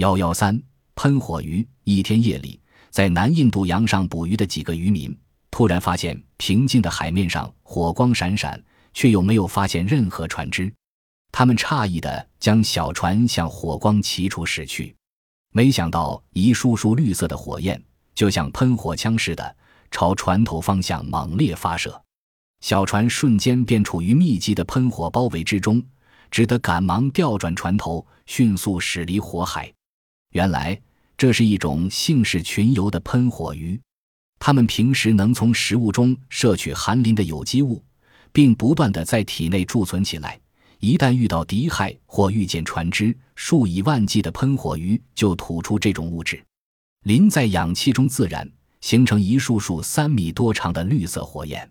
幺幺三喷火鱼。一天夜里，在南印度洋上捕鱼的几个渔民突然发现平静的海面上火光闪闪，却又没有发现任何船只。他们诧异地将小船向火光齐处驶去，没想到一束束绿色的火焰就像喷火枪似的朝船头方向猛烈发射，小船瞬间便处于密集的喷火包围之中，只得赶忙调转船头，迅速驶离火海。原来这是一种性氏群游的喷火鱼，它们平时能从食物中摄取含磷的有机物，并不断的在体内贮存起来。一旦遇到敌害或遇见船只，数以万计的喷火鱼就吐出这种物质，磷在氧气中自燃，形成一束束三米多长的绿色火焰。